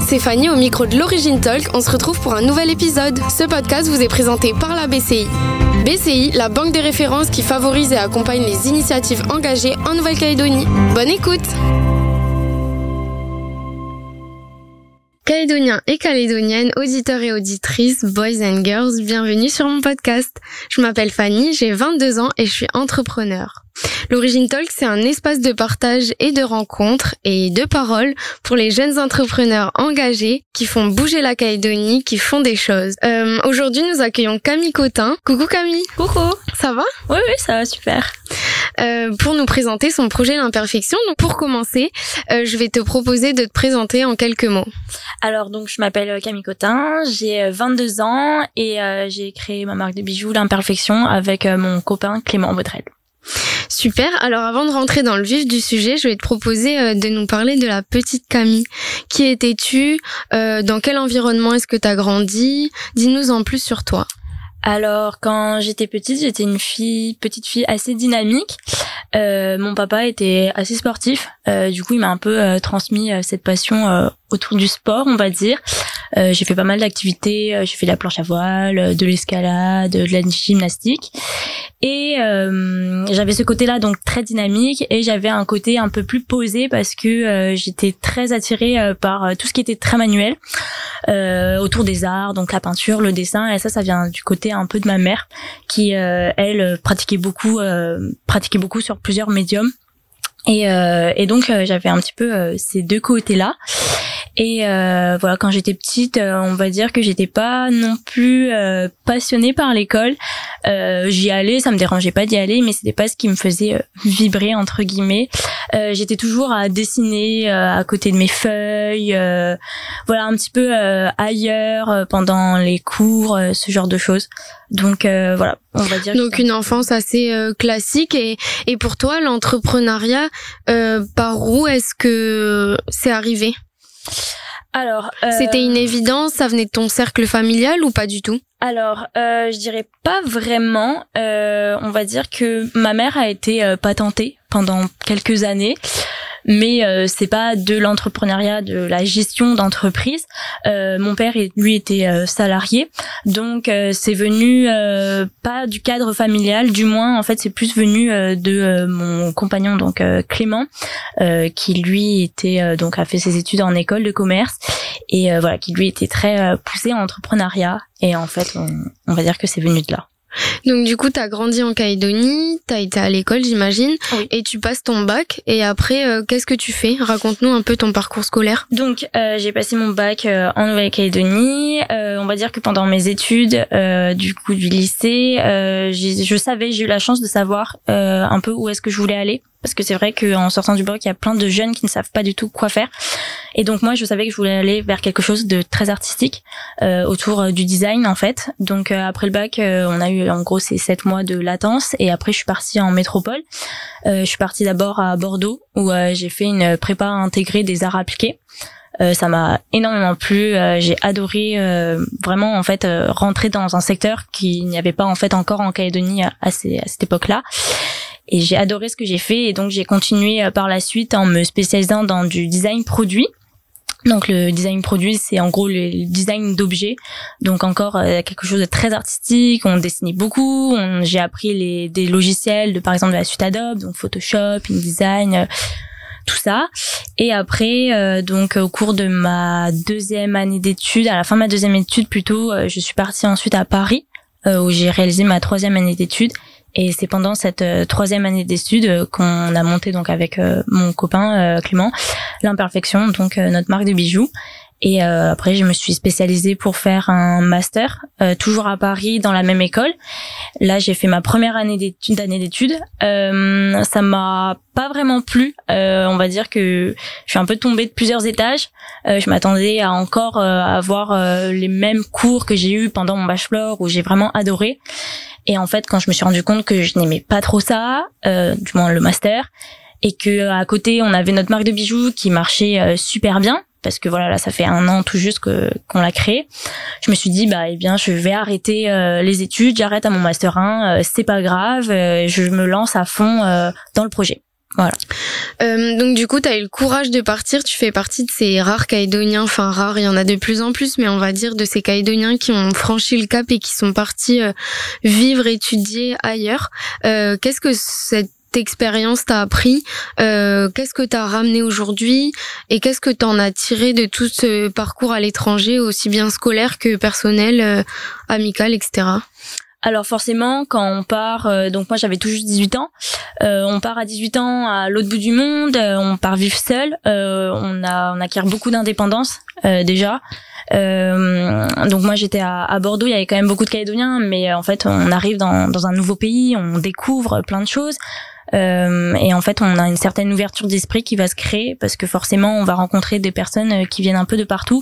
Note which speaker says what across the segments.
Speaker 1: c'est Fanny au micro de l'Origine Talk. On se retrouve pour un nouvel épisode. Ce podcast vous est présenté par la BCI. BCI, la banque des références qui favorise et accompagne les initiatives engagées en Nouvelle-Calédonie. Bonne écoute Calédoniens et calédoniennes, auditeurs et auditrices, boys and girls, bienvenue sur mon podcast. Je m'appelle Fanny, j'ai 22 ans et je suis entrepreneur. L'Origine Talk, c'est un espace de partage et de rencontres et de paroles pour les jeunes entrepreneurs engagés qui font bouger la Calédonie, qui font des choses. Euh, Aujourd'hui, nous accueillons Camille Cotin. Coucou Camille.
Speaker 2: Coucou.
Speaker 1: Ça va?
Speaker 2: Oui, oui, ça va super.
Speaker 1: Euh, pour nous présenter son projet L'Imperfection. Donc pour commencer, euh, je vais te proposer de te présenter en quelques mots.
Speaker 2: Alors donc je m'appelle Camille Cotin, j'ai 22 ans et euh, j'ai créé ma marque de bijoux L'Imperfection avec euh, mon copain Clément Baudrel.
Speaker 1: Super. Alors avant de rentrer dans le vif du sujet, je vais te proposer euh, de nous parler de la petite Camille. Qui étais-tu? Euh, Dans quel environnement est-ce que tu as grandi? Dis-nous en plus sur toi.
Speaker 2: Alors quand j'étais petite, j'étais une fille, petite fille assez dynamique. Euh, mon papa était assez sportif, euh, du coup il m'a un peu euh, transmis euh, cette passion euh, autour du sport, on va dire. J'ai fait pas mal d'activités, j'ai fait de la planche à voile, de l'escalade, de la gymnastique, et j'avais ce côté-là donc très dynamique, et j'avais un côté un peu plus posé parce que j'étais très attirée par tout ce qui était très manuel. Autour des arts, donc la peinture, le dessin, et ça ça vient du côté un peu de ma mère qui elle pratiquait beaucoup, pratiquait beaucoup sur plusieurs médiums. Et, euh, et donc j'avais un petit peu ces deux côtés là et euh, voilà, quand j'étais petite, euh, on va dire que j'étais pas non plus euh, passionnée par l'école. Euh, j'y allais, ça me dérangeait pas d'y aller, mais c'était pas ce qui me faisait euh, vibrer entre guillemets. Euh, j'étais toujours à dessiner à côté de mes feuilles, voilà un petit peu ailleurs pendant les cours, ce genre de choses. Donc voilà, on va dire.
Speaker 1: Donc une enfance assez classique et et pour toi l'entrepreneuriat, par où est-ce que c'est arrivé?
Speaker 2: Alors,
Speaker 1: euh... c'était une évidence, ça venait de ton cercle familial ou pas du tout?
Speaker 2: Alors, euh, je dirais pas vraiment. Euh, on va dire que ma mère a été euh, patentée pendant quelques années mais euh, c'est pas de l'entrepreneuriat, de la gestion d'entreprise. Euh, mon père, lui, était euh, salarié, donc euh, c'est venu euh, pas du cadre familial, du moins en fait c'est plus venu de mon compagnon donc Clément, qui lui était donc a fait ses études en école de commerce et voilà qui lui était très poussé en entrepreneuriat et en fait on, on va dire que c'est venu de là.
Speaker 1: Donc du coup, tu as grandi en Calédonie, tu as été à l'école, j'imagine,
Speaker 2: oui.
Speaker 1: et tu passes ton bac. Et après, euh, qu'est-ce que tu fais? Raconte-nous un peu ton parcours scolaire.
Speaker 2: Donc euh, j'ai passé mon bac euh, en Nouvelle-Calédonie. Euh, on va dire que pendant mes études, euh, du coup du lycée, je savais, j'ai eu la chance de savoir un peu où est-ce que je voulais aller parce que c'est vrai qu'en sortant du bac, il y a plein de jeunes qui ne savent pas du tout quoi faire. Et donc moi, je savais que je voulais aller vers quelque chose de très artistique, euh, autour euh, du design en fait. Donc euh, après le bac, euh, on a eu en gros ces sept mois de latence, et après je suis partie en métropole. Je suis partie d'abord à Bordeaux où j'ai fait une prépa intégrée des arts appliqués. Euh, ça m'a énormément plu. Euh, j'ai adoré euh, vraiment en fait rentrer dans un secteur qui n'y avait pas en fait encore en Calédonie à cette époque-là et j'ai adoré ce que j'ai fait et donc j'ai continué par la suite en me spécialisant dans du design produit. Donc le design produit, c'est en gros le design d'objets. Donc encore euh, quelque chose de très artistique. On dessinait beaucoup. J'ai appris les des logiciels de par exemple de la suite Adobe, donc Photoshop, InDesign, euh, tout ça. Et après, euh, donc au cours de ma deuxième année d'études, à la fin de ma deuxième étude plutôt, je suis partie ensuite à Paris où j'ai réalisé ma troisième année d'études et c'est pendant cette euh, troisième année d'études euh, qu'on a monté donc avec euh, mon copain Clément l'imperfection, donc notre marque de bijoux. Et après, je me suis spécialisée pour faire un master, toujours à Paris, dans la même école. Là, j'ai fait ma première année d'études. Année d'études, ça m'a pas vraiment plu. on va dire que je suis un peu tombée de plusieurs étages. je m'attendais à encore avoir les mêmes cours que j'ai eu pendant mon bachelor, où j'ai vraiment adoré. Et en fait, quand je me suis rendu compte que je n'aimais pas trop ça, euh, du moins le master, et que à côté on avait notre marque de bijoux qui marchait euh, super bien, parce que voilà là ça fait un an tout juste que qu'on l'a créé. Je me suis dit bah eh bien je vais arrêter euh, les études, j'arrête à mon master 1, euh, c'est pas grave, euh, je me lance à fond dans le projet. Voilà.
Speaker 1: Euh, donc du coup, tu as eu le courage de partir. Tu fais partie de ces rares caïdoniens, enfin rares, il y en a de plus en plus, mais on va dire de ces caïdoniens qui ont franchi le cap et qui sont partis euh, vivre, étudier ailleurs. Euh, Qu'est-ce que cette expérience t'a appris euh, Qu'est-ce que t'as ramené aujourd'hui Et qu'est-ce que t'en as tiré de tout ce parcours à l'étranger, aussi bien scolaire que personnel, euh, amical, etc.
Speaker 2: Alors forcément, quand on part, euh, donc moi j'avais tout juste 18 ans, euh, on part à 18 ans à l'autre bout du monde, euh, on part vivre seul, on a on acquiert beaucoup d'indépendance déjà. donc moi j'étais à, à, Bordeaux, il y avait quand même beaucoup de Calédoniens, mais en fait on arrive dans, dans un nouveau pays, on découvre plein de choses. Euh, et en fait, on a une certaine ouverture d'esprit qui va se créer parce que forcément, on va rencontrer des personnes euh, qui viennent un peu de partout.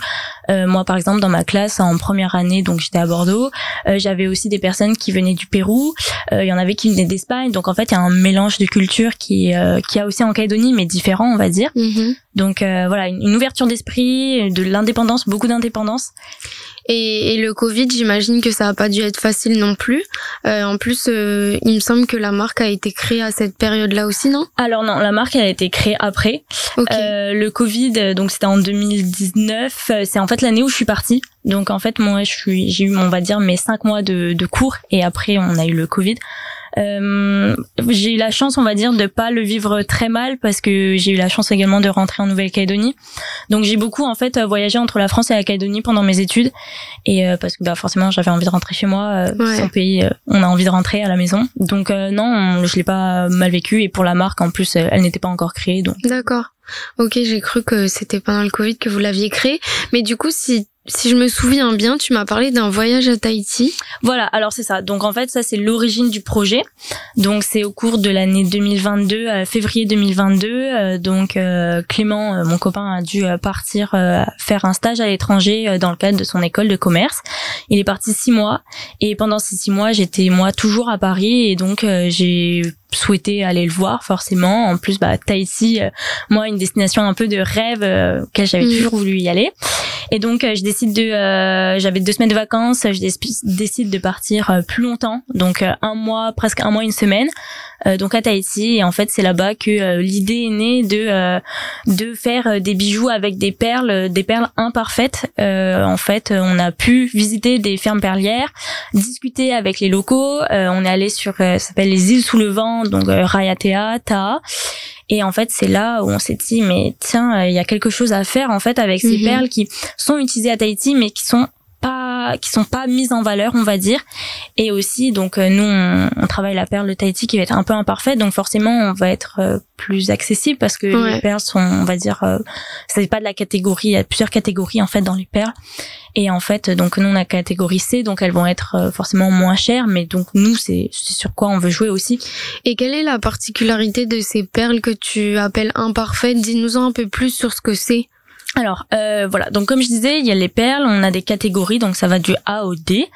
Speaker 2: Euh, moi, par exemple, dans ma classe en première année, donc j'étais à Bordeaux, euh, j'avais aussi des personnes qui venaient du Pérou. Euh, il y en avait qui venaient d'Espagne. Donc en fait, il y a un mélange de cultures qui qui a aussi en Calédonie, mais différent, on va dire. Mm-hmm. Donc voilà, une ouverture d'esprit, de l'indépendance, beaucoup d'indépendance.
Speaker 1: Et, et, le Covid, j'imagine que ça a pas dû être facile non plus. Euh, en plus, euh, il me semble que la marque a été créée à cette période-là aussi, non?
Speaker 2: Alors non, la marque elle a été créée après. Euh, le Covid, donc c'était en 2019. Euh, c'est en fait l'année où je suis partie. Donc en fait, moi, je suis, j'ai eu, on va dire, mes cinq mois de, de cours et après on a eu le Covid. Euh, j'ai eu la chance, on va dire, de pas le vivre très mal parce que j'ai eu la chance également de rentrer en Nouvelle-Calédonie. Donc j'ai beaucoup en fait voyagé entre la France et la Calédonie pendant mes études et euh, parce que bah forcément j'avais envie de rentrer chez moi, euh, son pays, euh, on a envie de rentrer à la maison. Donc non, je l'ai pas mal vécu et pour la marque en plus, elle n'était pas encore créée. Donc
Speaker 1: d'accord. Ok, j'ai cru que c'était pendant le Covid que vous l'aviez créé. Mais du coup, si si je me souviens bien, tu m'as parlé d'un voyage à Tahiti.
Speaker 2: Voilà, alors c'est ça. Donc en fait, ça c'est l'origine du projet. Donc c'est au cours de l'année 2022, euh, février 2022. Euh, donc euh, Clément, euh, mon copain, a dû partir faire un stage à l'étranger dans le cadre de son école de commerce. Il est parti six mois et pendant ces six mois, j'étais moi toujours à Paris et donc j'ai souhaité aller le voir forcément. En plus, bah Tahiti, moi une destination un peu de rêve euh, que j'avais mm. toujours voulu y aller. Et donc, euh, je décide de, euh, j'avais deux semaines de vacances, je décide de partir euh, plus longtemps, donc un mois, presque un mois, une semaine, donc à Tahiti. Et en fait, c'est là-bas que l'idée est née de de faire des bijoux avec des perles, des perles imparfaites. en fait, on a pu visiter des fermes perlières, discuter avec les locaux. on est allé sur, ça s'appelle les îles sous le vent, donc Rayatea, Ta'a. Et en fait, c'est là où on s'est dit, mais tiens, il y a quelque chose à faire en fait avec ces mhm. perles qui sont utilisées à Tahiti, mais qui sont pas qui sont pas mises en valeur on va dire. Et aussi donc euh, nous on, travaille la perle de Tahiti qui va être un peu imparfaite. Donc forcément on va être euh, plus accessible parce que les perles sont on va dire euh, c'est pas de la catégorie il y a plusieurs catégories en fait dans les perles. Et en fait donc nous on a catégorie C donc elles vont être euh, forcément moins chères. Mais donc nous c'est sur quoi on veut jouer aussi.
Speaker 1: Et quelle est la particularité de ces perles que tu appelles imparfaites? Dis-nous un peu plus sur ce que c'est
Speaker 2: alors euh, voilà, donc comme je disais, il y a les perles, on a des catégories, donc ça va du A au D.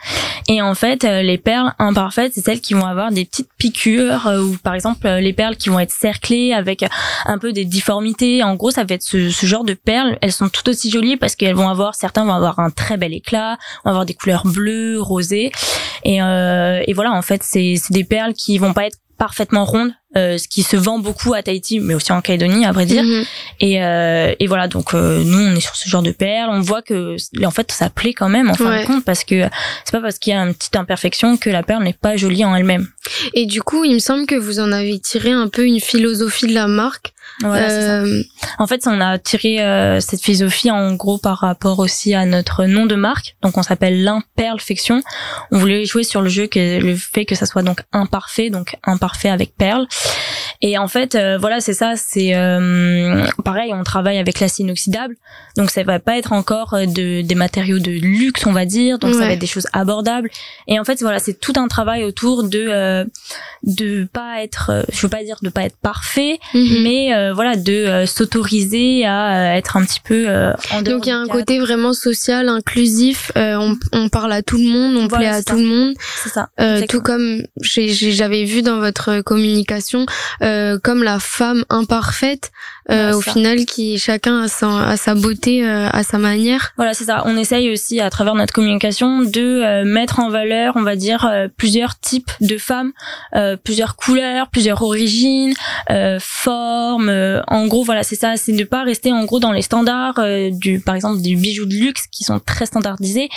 Speaker 2: Et en fait, euh, les perles imparfaites, c'est celles qui vont avoir des petites piqûres, euh, ou par exemple les perles qui vont être cerclées avec un peu des difformités. En gros, ça va être ce, genre de perles. Elles sont tout aussi jolies parce qu'elles vont avoir, certains vont avoir un très bel éclat, vont avoir des couleurs bleues, rosées. Et, et voilà, en fait, c'est des perles qui vont pas être parfaitement rondes euh, ce qui se vend beaucoup à Tahiti, mais aussi en Calédonie, à vrai dire. Mhm. Et, euh, et voilà, donc euh, nous, on est sur ce genre de perles. On voit que, en fait, ça plaît quand même, en fin de compte, parce que c'est pas parce qu'il y a une petite imperfection que la perle n'est pas jolie en elle-même.
Speaker 1: Et du coup, il me semble que vous en avez tiré un peu une philosophie de la marque.
Speaker 2: Euh... En fait, on a tiré euh, cette philosophie en gros par rapport aussi à notre nom de marque. Donc, on s'appelle l'imperfection. On voulait jouer sur le jeu que le fait que ça soit donc imparfait, donc imparfait avec perle. Et en fait, euh, voilà, c'est ça. C'est euh, pareil, on travaille avec l'acier inoxydable, donc ça va pas être encore euh, de, des matériaux de luxe, on va dire. Donc ça va être des choses abordables. Et en fait, voilà, c'est tout un travail autour de euh, de pas être, je veux pas dire de pas être parfait, mhm. mais voilà, de s'autoriser à être un petit peu
Speaker 1: en dehors. Donc il y a un côté vraiment social, inclusif. On, on, parle à tout le monde, on plaît à tout le monde.
Speaker 2: C'est ça.
Speaker 1: tout comme j'avais vu dans votre communication euh, comme la femme imparfaite, euh, au final qui chacun a sa, sa beauté euh, à sa manière.
Speaker 2: Voilà, c'est ça. On essaye aussi à travers notre communication de euh, mettre en valeur, on va dire, plusieurs types de femmes, plusieurs couleurs, plusieurs origines, formes. en gros, voilà, c'est ça. C'est de pas rester en gros dans les standards du, par exemple, des bijoux de luxe qui sont très standardisés.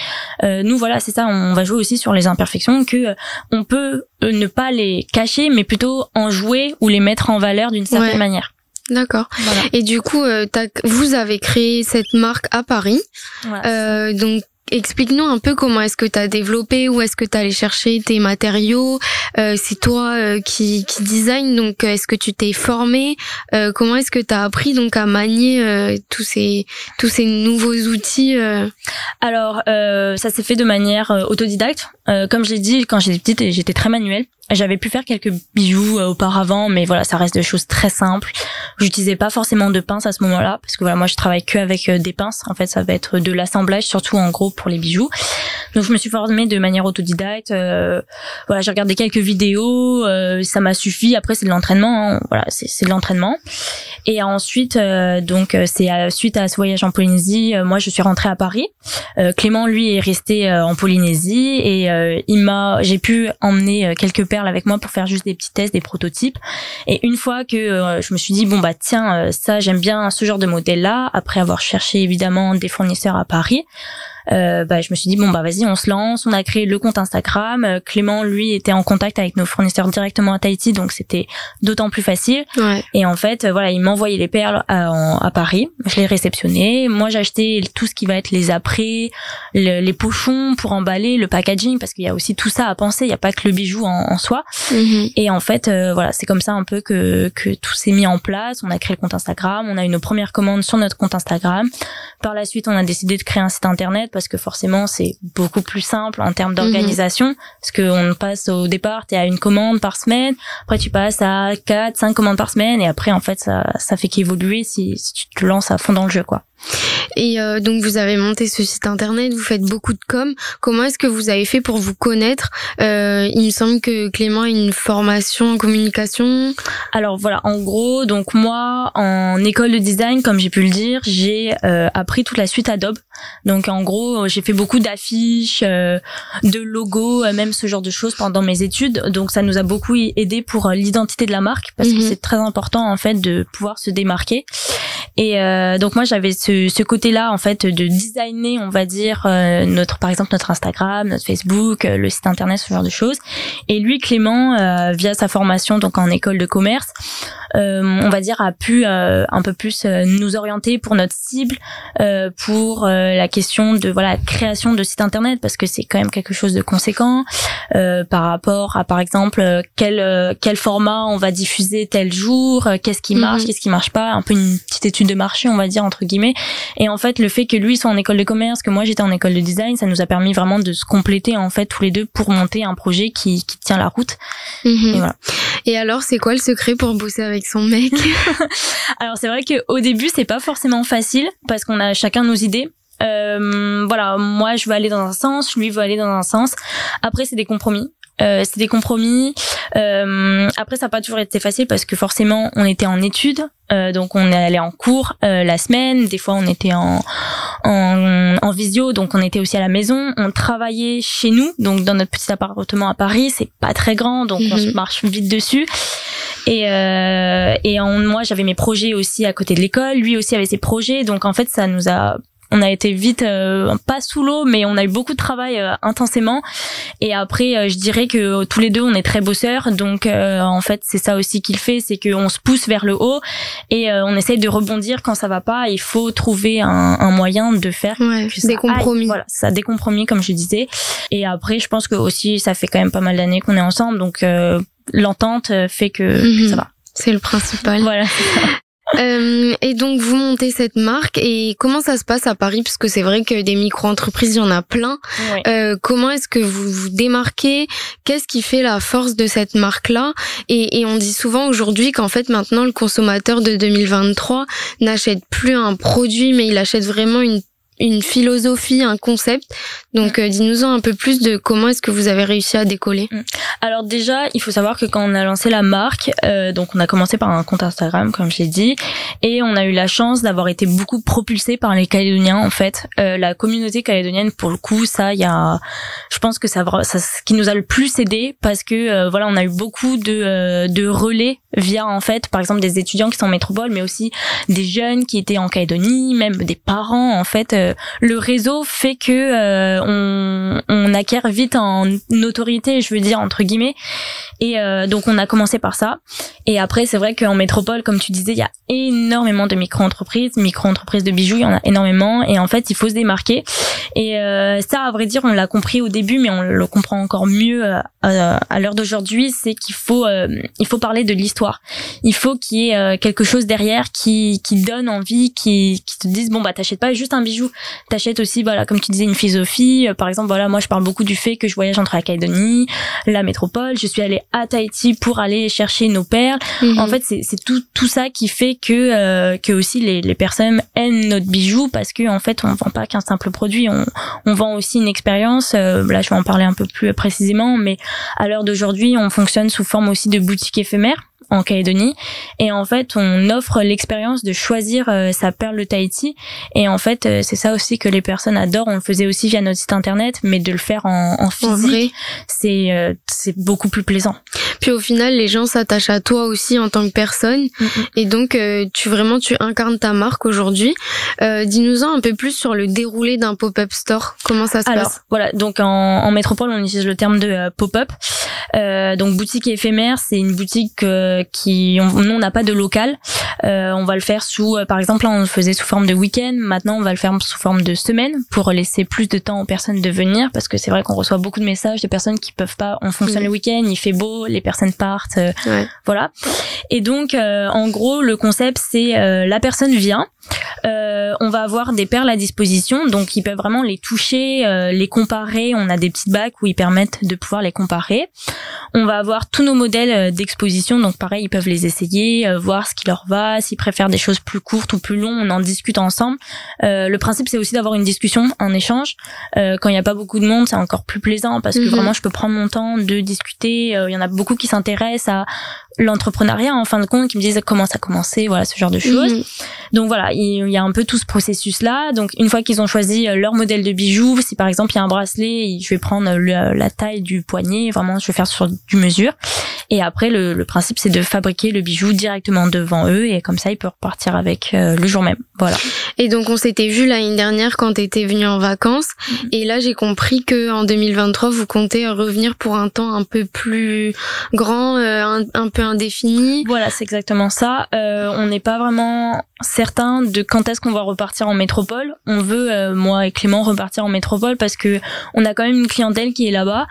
Speaker 2: nous, voilà, c'est ça. On va jouer aussi sur les imperfections que on peut ne pas les cacher, mais plutôt en jouer ou les mettre en valeur d'une certaine manière.
Speaker 1: D'accord. Et du coup, euh, vous avez créé cette marque à Paris. Euh, donc, explique-nous un peu comment est-ce que tu as développé, où est-ce que tu allé chercher tes matériaux. Euh, c'est toi euh, qui, qui design, donc est-ce que tu t'es formé? Comment est-ce que tu as appris donc à manier tous ces tous ces nouveaux outils
Speaker 2: Alors, ça s'est fait de manière autodidacte. Comme je l'ai dit, quand j'étais petite, j'étais très manuelle. J'avais pu faire quelques bijoux auparavant, mais voilà, ça reste des choses très simples. J'utilisais pas forcément de pince à ce moment-là parce que voilà, moi je travaille que avec euh, des pinces. En fait, ça va être de l'assemblage surtout en gros pour les bijoux. Donc je me suis formée de manière autodidacte. Euh, voilà, j'ai regardé quelques vidéos, euh, ça m'a suffi. Après c'est de l'entraînement, hein. voilà, c'est de l'entraînement. Et ensuite, euh, donc c'est suite à ce voyage en Polynésie, moi je suis rentrée à Paris. Clément lui est resté en Polynésie et m'a, j'ai pu emmener quelques perles avec moi pour faire juste des petits tests, des prototypes. Et une fois que je me suis dit bon bah tiens ça j'aime bien ce genre de modèle là, après avoir cherché évidemment des fournisseurs à Paris euh, bah, je me suis dit bon bah vas-y on se lance. On a créé le compte Instagram. Euh, Clément lui était en contact avec nos fournisseurs directement à Tahiti donc c'était d'autant plus facile. Ouais. et en fait euh, voilà il m'envoyait les perles à, à, Paris. Je les réceptionnais moi j'achetais tout ce qui va être les après les pochons pour emballer le packaging parce qu'il y a aussi tout ça à penser. Il y a pas que le bijou en, en soi. Mm-hmm. et en fait euh, voilà c'est comme ça un peu que que tout s'est mis en place. On a créé le compte Instagram. On a eu nos premières commandes sur notre compte Instagram. Par la suite on a décidé de créer un site internet parce que forcément c'est beaucoup plus simple en termes d'organisation. Mhm. parce que on passe au départ tu es à une commande par semaine. Après tu passes à 4 5 commandes par semaine. Et après en fait ça ça fait qu'évoluer si, si tu te lances à fond dans le jeu quoi
Speaker 1: et euh, donc vous avez monté ce site internet, vous faites beaucoup de com. Comment est-ce que vous avez fait pour vous connaître? Euh, Il me semble que Clément a une formation en communication.
Speaker 2: Alors voilà, en gros, donc moi en école de design, comme j'ai pu le dire, j'ai euh, appris toute la suite Adobe. Donc en gros, j'ai fait beaucoup d'affiches, euh, de logos, euh, même ce genre de choses pendant mes études. Donc ça nous a beaucoup aidé pour l'identité de la marque parce que mhm. c'est très important en fait de pouvoir se démarquer. Et donc moi j'avais ce ce, côté-là en fait de designer, on va dire euh, notre par exemple notre Instagram, notre Facebook, euh, le site internet, ce genre de choses. Et lui Clément euh, via sa formation donc en école de commerce, on va dire a pu un peu plus nous orienter pour notre cible pour la question de voilà création de site internet parce que c'est quand même quelque chose de conséquent par rapport à par exemple quel quel format on va diffuser tel jour, qu'est-ce qui marche, mhm. qu'est-ce qui marche pas, un peu une petite étude de marché on va dire entre guillemets et en fait, le fait que lui soit en école de commerce, que moi j'étais en école de design, ça nous a permis vraiment de se compléter en fait tous les deux pour monter un projet qui, qui tient la route.
Speaker 1: Mhm. Et voilà. Et alors, c'est quoi le secret pour bosser avec son mec?
Speaker 2: Alors c'est vrai qu'au début, c'est pas forcément facile parce qu'on a chacun nos idées. Euh, voilà, moi je veux aller dans un sens, lui veut aller dans un sens. Après, c'est des compromis. Euh, c'est des compromis. Euh, après, ça n'a pas toujours été facile parce que forcément, on était en études, euh, donc on allé en cours euh, la semaine. Des fois, on était en, en, en visio, donc on était aussi à la maison. On travaillait chez nous, donc dans notre petit appartement à Paris. C'est pas très grand, donc on se mhm. marche vite dessus. Et, euh, et en, moi, j'avais mes projets aussi à côté de l'école. Lui aussi avait ses projets. Donc en fait, ça nous a on a été vite euh, pas sous l'eau mais on a eu beaucoup de travail euh, intensément. Et après euh, je dirais que tous les deux on est très bosseurs. Donc en fait c'est ça aussi qu'il fait c'est qu'on se pousse vers le haut et on essaye de rebondir quand ça va pas. Il faut trouver un, un moyen de faire
Speaker 1: des compromis.
Speaker 2: Voilà ça des compromis comme je disais. Et après je pense que aussi ça fait quand même pas mal d'années qu'on est ensemble. Donc l'entente fait que, que
Speaker 1: mhm.
Speaker 2: ça va.
Speaker 1: C'est le principal.
Speaker 2: Voilà.
Speaker 1: Euh, et donc vous montez cette marque et comment ça se passe à Paris? Parce que c'est vrai que des micro-entreprises il y en a plein. Euh, comment est-ce que vous vous démarquez? Qu'est-ce qui fait la force de cette marque là et, et, on dit souvent aujourd'hui qu'en fait maintenant le consommateur de 2023 n'achète plus un produit mais il achète vraiment une une philosophie, un concept. Donc, euh, dis-nous-en un peu plus de comment est-ce que vous avez réussi à décoller. Mm.
Speaker 2: Alors déjà, il faut savoir que quand on a lancé la marque, euh, donc on a commencé par un compte Instagram, comme j'ai dit, et on a eu la chance d'avoir été beaucoup propulsé par les Calédoniens en fait. Euh, la communauté calédonienne, pour le coup, ça, il y a, je pense que ça, ça, ce qui nous a le plus aidé parce que euh, voilà, on a eu beaucoup de, de relais via en fait, par exemple, des étudiants qui sont en métropole, mais aussi des jeunes qui étaient en Calédonie, même des parents en fait. Le réseau fait que on, on acquiert vite en notoriété, je veux dire entre guillemets. Et euh, donc on a commencé par ça. Et après c'est vrai qu'en métropole, comme tu disais, il y a énormément de micro-entreprises, micro-entreprises de bijoux, il y en a énormément. Et en fait il faut se démarquer. Et euh, ça, à vrai dire, on l'a compris au début, mais on le comprend encore mieux euh, à l'heure d'aujourd'hui, c'est qu'il faut il faut parler de l'histoire. Il faut qu'il y ait quelque chose derrière qui qui donne envie, qui qui te dise bon bah t'achètes pas juste un bijou, t'achètes aussi voilà comme tu disais une philosophie. Par exemple voilà moi je parle beaucoup du fait que je voyage entre la Calédonie, la métropole. Je suis allée à Tahiti pour aller chercher nos perles. Mhm. En fait, c'est tout tout ça qui fait que euh, que aussi les, les personnes aiment notre bijou parce que en fait, on vend pas qu'un simple produit, on, on vend aussi une expérience. Euh, là, je vais en parler un peu plus précisément, mais à l'heure d'aujourd'hui, on fonctionne sous forme aussi de boutique éphémère en Calédonie. Et en fait on offre l'expérience de choisir euh, sa perle de Tahiti. Et en fait euh, c'est ça aussi que les personnes adorent. On le faisait aussi via notre site internet mais de le faire en, en physique c'est euh, c'est beaucoup plus plaisant.
Speaker 1: Puis au final les gens s'attachent à toi aussi en tant que personne. Et donc tu vraiment tu incarnes ta marque aujourd'hui. Dis-nous-en un peu plus sur le déroulé d'un pop-up store. Comment ça se passe?
Speaker 2: voilà donc en, en métropole on utilise le terme de pop-up. Donc boutique éphémère c'est une boutique qui on, nous on n'a pas de local. Euh, on va le faire sous, euh, par exemple, on le faisait sous forme de week-end. Maintenant, on va le faire sous forme de semaine pour laisser plus de temps aux personnes de venir parce que c'est vrai qu'on reçoit beaucoup de messages de personnes qui peuvent pas. On fonctionne le week-end, il fait beau, les personnes partent, euh, voilà. Et donc, en gros, le concept c'est la personne vient. On va avoir des perles à disposition, donc ils peuvent vraiment les toucher, les comparer. On a des petites bacs où ils permettent de pouvoir les comparer. On va avoir tous nos modèles d'exposition, donc pareil, ils peuvent les essayer, euh, voir ce qui leur va, s'ils préfèrent des choses plus courtes ou plus longues, on en discute ensemble. Euh, le principe, c'est aussi d'avoir une discussion, un échange. Euh, quand il n'y a pas beaucoup de monde, c'est encore plus plaisant parce que mhm. vraiment, je peux prendre mon temps de discuter. Il y en a beaucoup qui s'intéressent à l'entrepreneuriat en fin de compte qui me disent comment ça a commencé voilà ce genre de choses. Mhm. donc voilà il y a un peu tout ce processus là donc une fois qu'ils ont choisi leur modèle de bijoux si par exemple il y a un bracelet je vais prendre la taille du poignet vraiment je vais faire sur du mesure. Et après le, le principe c'est de fabriquer le bijou directement devant eux et comme ça ils peuvent repartir avec euh, le jour même. Voilà.
Speaker 1: Et donc on s'était vu l'année dernière quand tu étais venu en vacances. Mhm. et là j'ai compris que en 2023 vous comptez revenir pour un temps un peu plus grand euh, un, un peu indéfini.
Speaker 2: Voilà, c'est exactement ça. Euh, on n'est pas vraiment certain de quand est-ce qu'on va repartir en métropole. On veut, euh, moi et Clément, repartir en métropole parce que on a quand même une clientèle qui est là-bas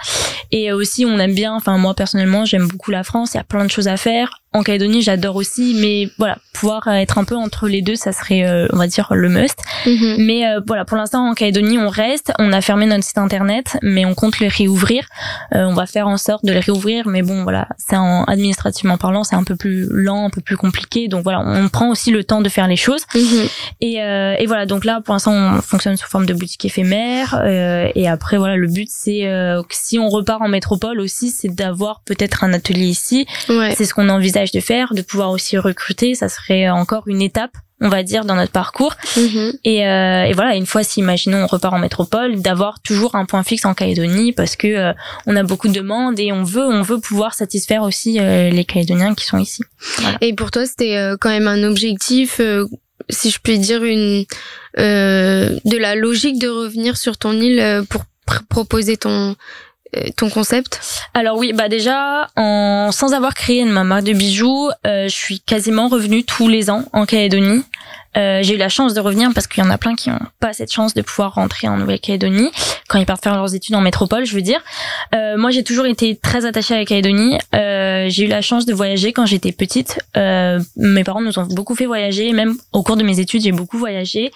Speaker 2: et aussi on aime bien. Enfin, moi personnellement, j'aime beaucoup la France. Il y a plein de choses à faire en Calédonie, j'adore aussi, mais voilà, pouvoir être un peu entre les deux, ça serait, euh, on va dire, le must. Mhm. Mais euh, voilà, pour l'instant, en Calédonie, on reste. On a fermé notre site internet, mais on compte le réouvrir. Euh, on va faire en sorte de le réouvrir, mais bon, voilà, c'est en administrativement parlant, c'est un peu plus lent, un peu plus compliqué. Donc voilà, on prend aussi le temps de faire les choses. Mhm. Et, et, voilà, donc là, pour l'instant, on fonctionne sous forme de boutique éphémère. et après, voilà, le but, c'est si on repart en métropole aussi, c'est d'avoir peut-être un atelier ici. Ouais. C'est ce qu'on envisage de faire, de pouvoir aussi recruter, ça serait encore une étape on va dire dans notre parcours. Mhm. et, euh, et, voilà une fois si imaginons on repart en métropole d'avoir toujours un point fixe en Calédonie parce que euh, on a beaucoup de demandes et on veut on veut pouvoir satisfaire aussi euh, les Calédoniens qui sont ici.
Speaker 1: Et pour toi c'était quand même un objectif si je puis dire une de la logique de revenir sur ton île pour proposer ton ton concept?
Speaker 2: Alors oui, bah déjà, en, sans avoir créé ma marque de bijoux, euh, je suis quasiment revenue tous les ans en Calédonie. Euh, j'ai eu la chance de revenir parce qu'il y en a plein qui n'ont pas cette chance de pouvoir rentrer en Nouvelle-Calédonie quand ils partent faire leurs études en métropole, je veux dire. Euh, moi, j'ai toujours été très attachée à la Calédonie. Euh, j'ai eu la chance de voyager quand j'étais petite. Euh, mes parents nous ont beaucoup fait voyager, même au cours de mes études, j'ai beaucoup voyagé.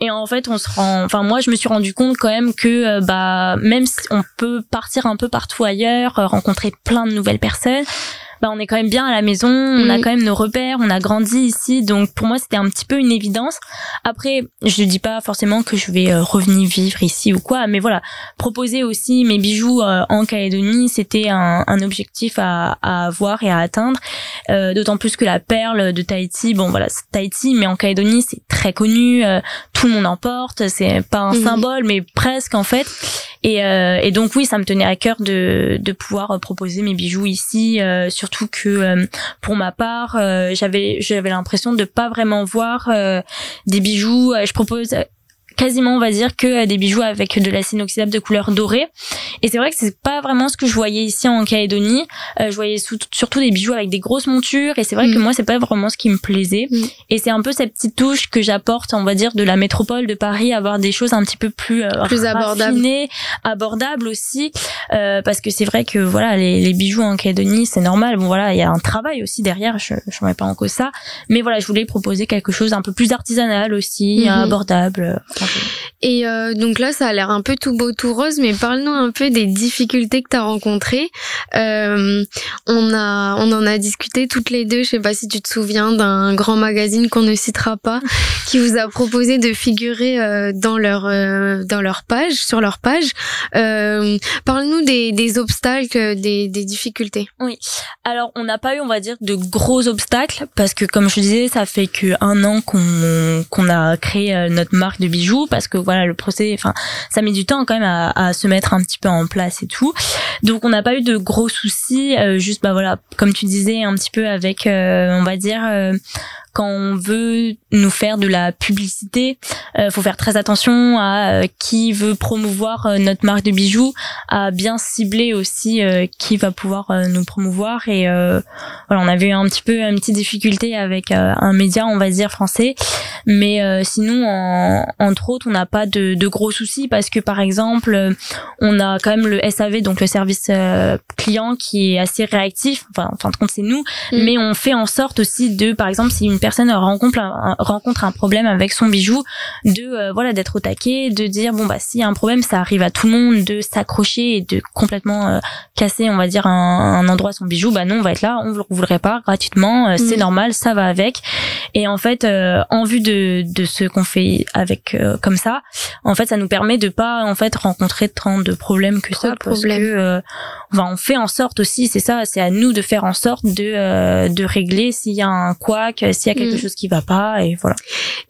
Speaker 2: Et en fait, on se rend, enfin moi, je me suis rendu compte quand même que euh, bah même si on peut partir un peu partout ailleurs, rencontrer plein de nouvelles personnes bah on est quand même bien à la maison, on a quand même nos repères, on a grandi ici, donc pour moi c'était un petit peu une évidence. Après, je ne dis pas forcément que je vais revenir vivre ici ou quoi, mais voilà, proposer aussi mes bijoux en Calédonie, c'était un, un, objectif à, à, avoir et à atteindre. D'autant plus que la perle de Tahiti, bon voilà, c'est Tahiti, mais en Calédonie c'est très connu, tout le monde en porte, c'est pas un mhm. symbole, mais presque en fait. Et, euh, et, donc oui, ça me tenait à cœur de, de pouvoir euh, proposer mes bijoux ici, euh, surtout que pour ma part, j'avais j'avais l'impression de pas vraiment voir des bijoux. je propose quasiment on va dire que euh, des bijoux avec de l'acide inoxydable de couleur dorée. Et c'est vrai que c'est pas vraiment ce que je voyais ici en Calédonie. Euh, je voyais surtout des bijoux avec des grosses montures. Et c'est vrai que mm. moi c'est pas vraiment ce qui me plaisait. Mm. et c'est un peu cette petite touche que j'apporte on va dire de la métropole de Paris avoir des choses un petit peu plus euh,
Speaker 1: plus abordables.
Speaker 2: abordables aussi. Euh, parce que c'est vrai que voilà les, les bijoux en Calédonie c'est normal. Bon voilà il y a un travail aussi derrière. Je je mets pas en cause ça. Mais voilà je voulais proposer quelque chose un peu plus artisanal aussi mm-hmm. abordable
Speaker 1: et euh, donc là, ça a l'air un peu tout beau, tout rose, mais parle-nous un peu des difficultés que tu as rencontrées. Euh, on a, on en a discuté toutes les deux. Je sais pas si tu te souviens d'un grand magazine qu'on ne citera pas, qui vous a proposé de figurer euh, dans leur, euh, dans leur page, sur leur page. Euh, parle-nous des, des obstacles, des, des difficultés.
Speaker 2: Oui. Alors, on n'a pas eu, on va dire, de gros obstacles parce que, comme je disais, ça fait que un an qu'on qu'on a créé notre marque de bijoux parce que voilà le procès enfin ça met du temps quand même à, se mettre un petit peu en place et tout. Donc on n'a pas eu de gros soucis euh, juste bah voilà comme tu disais un petit peu avec euh, on va dire euh, quand on veut nous faire de la publicité, euh, faut faire très attention à euh, qui veut promouvoir euh, notre marque de bijoux, à bien cibler aussi euh, qui va pouvoir nous promouvoir. Et voilà, on avait eu un petit peu une petite difficulté avec un média, on va dire français, mais sinon, en, entre autres, on n'a pas de, de, gros soucis parce que par exemple, on a quand même le SAV, donc le service client, qui est assez réactif. Enfin, en fin de compte, c'est nous, mm. mais on fait en sorte aussi de, par exemple, si une personne personne rencontre un, rencontre un problème avec son bijou, de euh, voilà d'être au taquet, de dire bon bah s'il y a un problème, ça arrive à tout le monde, de s'accrocher et de complètement euh, casser, on va dire un, endroit son bijou, bah non, on va être là, on vous le répare gratuitement, euh, c'est mm. normal, ça va avec. Et en fait, en vue de, de ce qu'on fait avec comme ça, en fait, ça nous permet de pas en fait rencontrer tant de problèmes que ça, parce que on fait en sorte aussi, c'est ça, c'est à nous de faire en sorte de de régler s'il y a un couac, s'il y a quelque mm. chose qui va pas et voilà.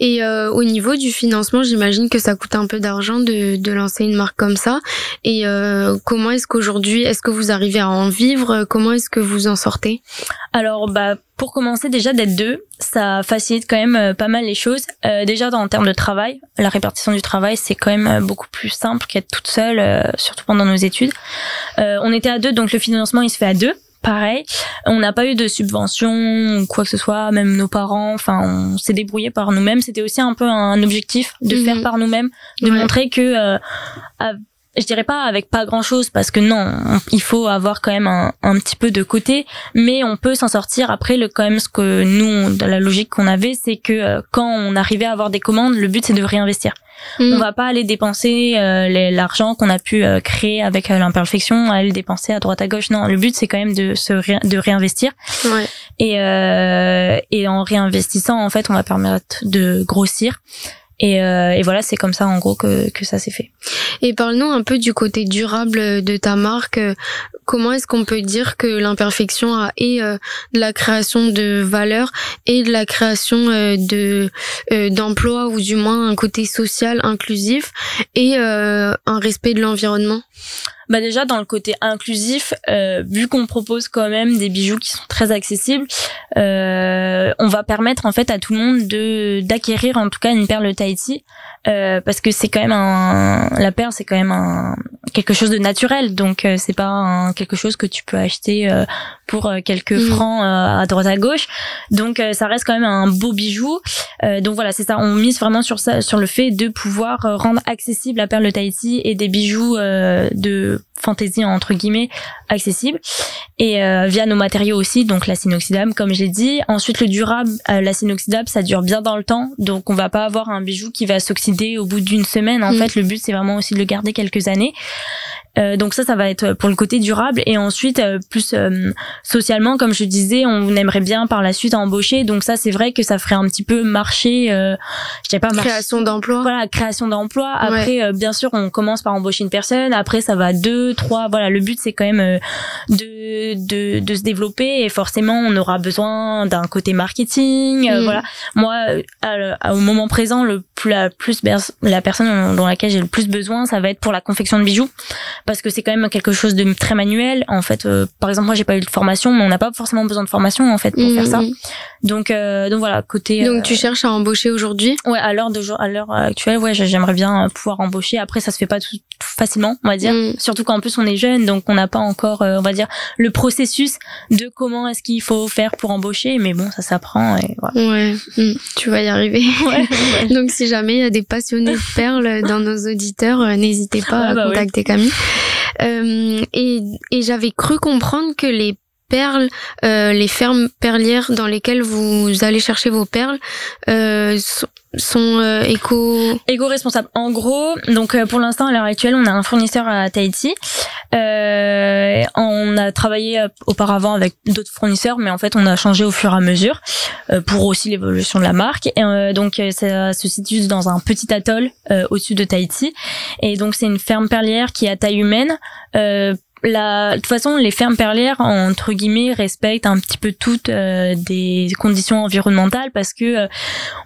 Speaker 1: Et euh, au niveau du financement, j'imagine que ça coûte un peu d'argent de, de lancer une marque comme ça. Et euh, comment est-ce qu'aujourd'hui, est-ce que vous arrivez à en vivre? Comment est-ce que vous en sortez?
Speaker 2: Alors bah pour commencer déjà d'être deux, ça facilite quand même euh, pas mal les choses. Euh, déjà dans en termes de travail, la répartition du travail c'est quand même euh, beaucoup plus simple qu'être toute seule, euh, surtout pendant nos études. on était à deux, donc le financement il se fait à deux pareil. On n'a pas eu de subvention ou quoi que ce soit, même nos parents, enfin, on s'est débrouillé par nous-mêmes. C'était aussi un peu un objectif de mhm. faire par nous-mêmes, de montrer que, euh, je dirais pas avec pas grand chose parce que non, il faut avoir quand même un, un petit peu de côté, mais on peut s'en sortir. Après, le quand même ce que nous, dans la logique qu'on avait, c'est que euh, quand on arrivait à avoir des commandes, le but c'est de réinvestir. Mm. On va pas aller dépenser euh, l'argent qu'on a pu euh, créer avec l'imperfection, aller le dépenser à droite à gauche. Non, le but c'est quand même de se de réinvestir.
Speaker 1: Ouais.
Speaker 2: Et euh, et en réinvestissant, en fait, on va permettre de grossir. Et, euh, et, voilà, c'est comme ça en gros que, que ça s'est fait.
Speaker 1: Et parle-nous un peu du côté durable de ta marque. Comment est-ce qu'on peut dire que l'imperfection a et de la création de valeur et de la création de d'emplois ou du moins un côté social inclusif et un respect de l'environnement?
Speaker 2: Bah déjà dans le côté inclusif, euh, vu qu'on propose quand même des bijoux qui sont très accessibles, euh, on va permettre en fait à tout le monde de d'acquérir en tout cas une perle Tahiti euh, parce que c'est quand même un la perle c'est quand même un quelque chose de naturel. Donc euh, c'est pas un, quelque chose que tu peux acheter euh, pour euh, quelques mm. francs à droite à gauche. Donc ça reste quand même un beau bijou. Donc voilà c'est ça. On mise vraiment sur ça sur le fait de pouvoir rendre accessible la perle Tahiti et des bijoux de fantaisie entre guillemets accessible. Et euh, via nos matériaux aussi donc la inoxydable comme j'ai dit. Ensuite le durable euh, la inoxydable ça dure bien dans le temps. Donc on va pas avoir un bijou qui va s'oxyder au bout d'une semaine. En mm. fait le but c'est vraiment aussi de le garder quelques années Euh, donc ça, ça va être pour le côté durable. Et ensuite, euh, plus euh, socialement, comme je disais, on aimerait bien par la suite embaucher. Donc ça, c'est vrai que ça ferait un petit peu marcher. Euh, je sais pas
Speaker 1: création d'emploi.
Speaker 2: Voilà, création d'emploi. Après, bien sûr, on commence par embaucher une personne. Après, ça va deux, trois. Voilà, le but c'est quand même de, de de se développer. Et forcément, on aura besoin d'un côté marketing. Mm. Voilà. Moi, au moment présent, le plus la plus la personne dans laquelle j'ai le plus besoin, ça va être pour la confection de bijoux parce que c'est quand même quelque chose de très manuel. En fait, euh, par exemple, moi j'ai pas eu de formation, mais on n'a pas forcément besoin de formation en fait pour faire ça. Mhm. Donc euh, donc voilà, côté
Speaker 1: Donc tu euh, cherches à embaucher aujourd'hui?
Speaker 2: Ouais, à l'heure de à l'heure actuelle, ouais, j'aimerais bien pouvoir embaucher. Après ça se fait pas tout, facilement, on va dire. Mhm. Surtout qu'en plus on est jeune, donc on n'a pas encore on va dire le processus de comment est-ce qu'il faut faire pour embaucher, mais bon, ça s'apprend et voilà.
Speaker 1: Ouais, mhm. tu vas y arriver. donc si jamais il y a des passionnés de perles dans nos auditeurs, n'hésitez pas à bah contacter Camille. Euh, et, et j'avais cru comprendre que les perles, euh, les fermes perlières dans lesquelles vous allez chercher vos perles euh, sont euh, éco
Speaker 2: éco-responsables. En gros, donc euh, pour l'instant à l'heure actuelle, on a un fournisseur à Tahiti. Euh, on a travaillé euh, auparavant avec d'autres fournisseurs, mais en fait on a changé au fur et à mesure pour aussi l'évolution de la marque. Donc ça se situe dans un petit atoll au-dessus de Tahiti. Et donc c'est une ferme perlière qui est à taille humaine la, de toute façon, les fermes perlières, entre guillemets, respectent un petit peu toutes euh, des conditions environnementales parce que euh,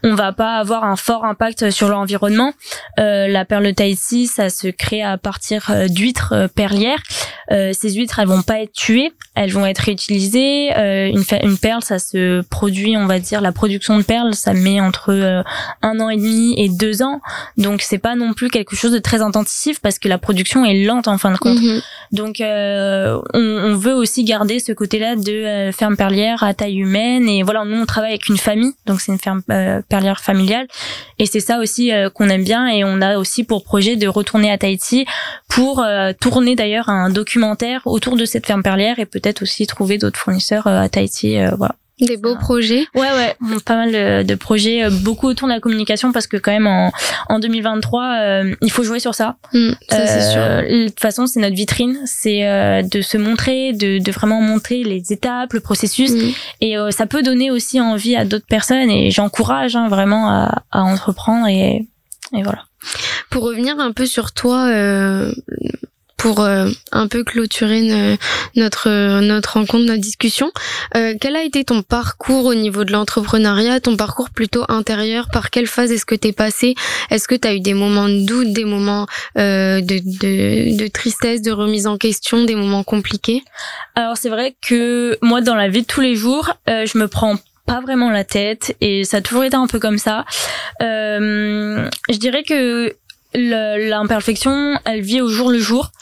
Speaker 2: on va pas avoir un fort impact sur l'environnement. Euh, la perle Tahiti, ça se crée à partir euh, d'huîtres perlières. ces huîtres, elles vont pas être tuées, elles vont être réutilisées. une, une perle, ça se produit, on va dire, la production de perles, ça met entre un an et demi et deux ans. Donc c'est pas non plus quelque chose de très intensif parce que la production est lente en fin de compte. Mm-hmm. Donc euh, on, on, veut aussi garder ce côté-là de euh, ferme perlière à taille humaine. Et voilà, nous on travaille avec une famille, donc c'est une ferme euh, perlière familiale. Et c'est ça aussi qu'on aime bien. Et on a aussi pour projet de retourner à Tahiti pour tourner d'ailleurs un documentaire autour de cette ferme perlière et peut-être aussi trouver d'autres fournisseurs à Tahiti. voilà.
Speaker 1: Des beaux projets.
Speaker 2: Ouais, ouais, pas mal de, projets, euh, beaucoup autour de la communication parce que quand même en, en 2023, euh, il faut jouer sur ça.
Speaker 1: Mm, ça c'est sûr.
Speaker 2: Euh, de toute façon, c'est notre vitrine, c'est de se montrer, de, de vraiment montrer les étapes, le processus, mm. et ça peut donner aussi envie à d'autres personnes. Et j'encourage hein, vraiment à, à entreprendre et, et voilà.
Speaker 1: Pour revenir un peu sur toi, pour euh, un peu clôturer notre notre rencontre, notre discussion. Euh, quel a été ton parcours au niveau de l'entrepreneuriat, ton parcours plutôt intérieur? Par quelle phase est-ce que t'es passé? Est-ce que t'as eu des moments de doute, des moments euh, de, de, de tristesse, de remise en question, des moments compliqués?
Speaker 2: Alors c'est vrai que moi dans la vie de tous les jours, je me prends pas vraiment la tête et ça a toujours été un peu comme ça. Euh, je dirais que l'imperfection, elle vit au jour le jour.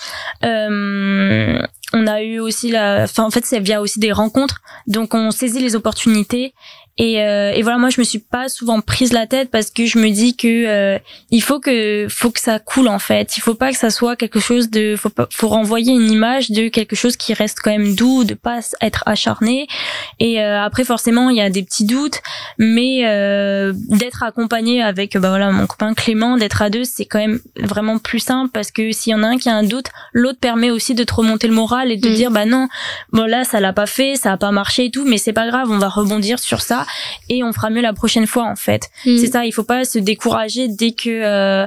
Speaker 2: Euh, on a eu aussi la, enfin en fait, ça vient aussi des rencontres, donc on saisit les opportunités et, euh, et, voilà, moi je me suis pas souvent prise la tête parce que je me dis que euh, il faut que faut que ça coule en fait. Il faut pas que ça soit quelque chose de faut pas, faut renvoyer une image de quelque chose qui reste quand même doux, de pas être acharné. Et euh, après forcément il y a des petits doutes, mais euh, d'être accompagné avec bah voilà mon copain Clément, d'être à deux, c'est quand même vraiment plus simple parce que s'il y en a un qui a un doute, l'autre permet aussi de te remonter le moral et de mmh. dire bah non, bon là ça l'a pas fait, ça a pas marché et tout, mais c'est pas grave, on va rebondir sur ça et on fera mieux la prochaine fois en fait. Mm. C'est ça, il faut pas se décourager dès que euh,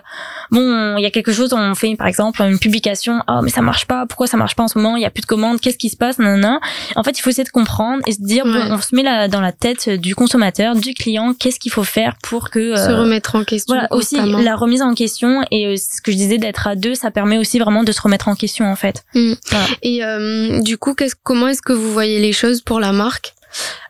Speaker 2: bon, il y a quelque chose, on fait par exemple une publication, oh mais ça marche pas, pourquoi ça marche pas en ce moment, il y a plus de commandes, qu'est-ce qui se passe, non En fait, il faut essayer de comprendre et se dire bon, on se met là dans la tête du consommateur, du client, qu'est-ce qu'il faut faire pour que
Speaker 1: se euh, remettre en question.
Speaker 2: Voilà, aussi la remise en question et euh, ce que je disais d'être à deux, ça permet aussi vraiment de se remettre en question en fait.
Speaker 1: Mm. Et du coup, comment est-ce que vous voyez les choses pour la marque?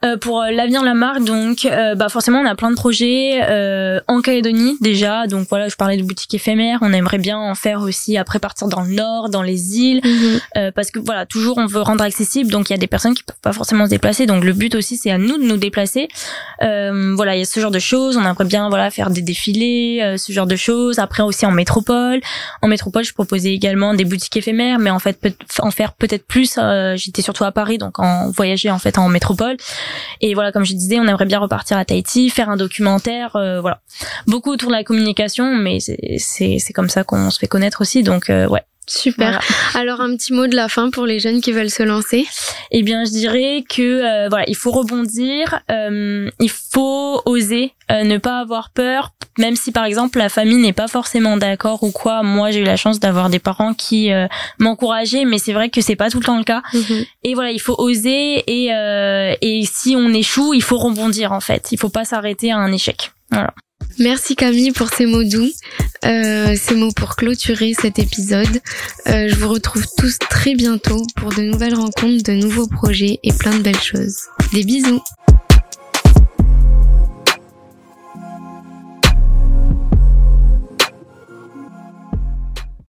Speaker 2: Euh, pour euh, l'avenir de la marque, donc euh, bah forcément on a plein de projets euh, en Calédonie déjà. Donc voilà, je parlais de boutiques éphémères. On aimerait bien en faire aussi après partir dans le nord, dans les îles, mhm. parce que voilà toujours on veut rendre accessible. Donc il y a des personnes qui peuvent pas forcément se déplacer. Donc le but aussi c'est à nous de nous déplacer. voilà, il y a ce genre de choses. On aimerait bien voilà faire des défilés, ce genre de choses. Après aussi en métropole. En métropole, je proposais également des boutiques éphémères, mais en fait en faire peut-être plus. J'étais surtout à Paris, donc en voyager en fait en métropole. Et voilà, comme je disais, on aimerait bien repartir à Tahiti, faire un documentaire, euh, voilà. Beaucoup autour de la communication, mais c'est comme ça qu'on se fait connaître aussi. Donc euh, ouais,
Speaker 1: Super. Alors un petit mot de la fin pour les jeunes qui veulent se lancer.
Speaker 2: Eh bien, je dirais que euh, voilà, il faut rebondir, euh, il faut oser, euh, ne pas avoir peur, même si par exemple la famille n'est pas forcément d'accord ou quoi. Moi, j'ai eu la chance d'avoir des parents qui m'encourageaient, mais c'est vrai que c'est pas tout le temps le cas. Mhm. Et voilà, il faut oser et et si on échoue, il faut rebondir en fait. Il faut pas s'arrêter à un échec. Voilà.
Speaker 1: Merci Camille pour ces mots doux, euh, ces mots pour clôturer cet épisode. Euh, je vous retrouve tous très bientôt pour de nouvelles rencontres, de nouveaux projets et plein de belles choses. Des bisous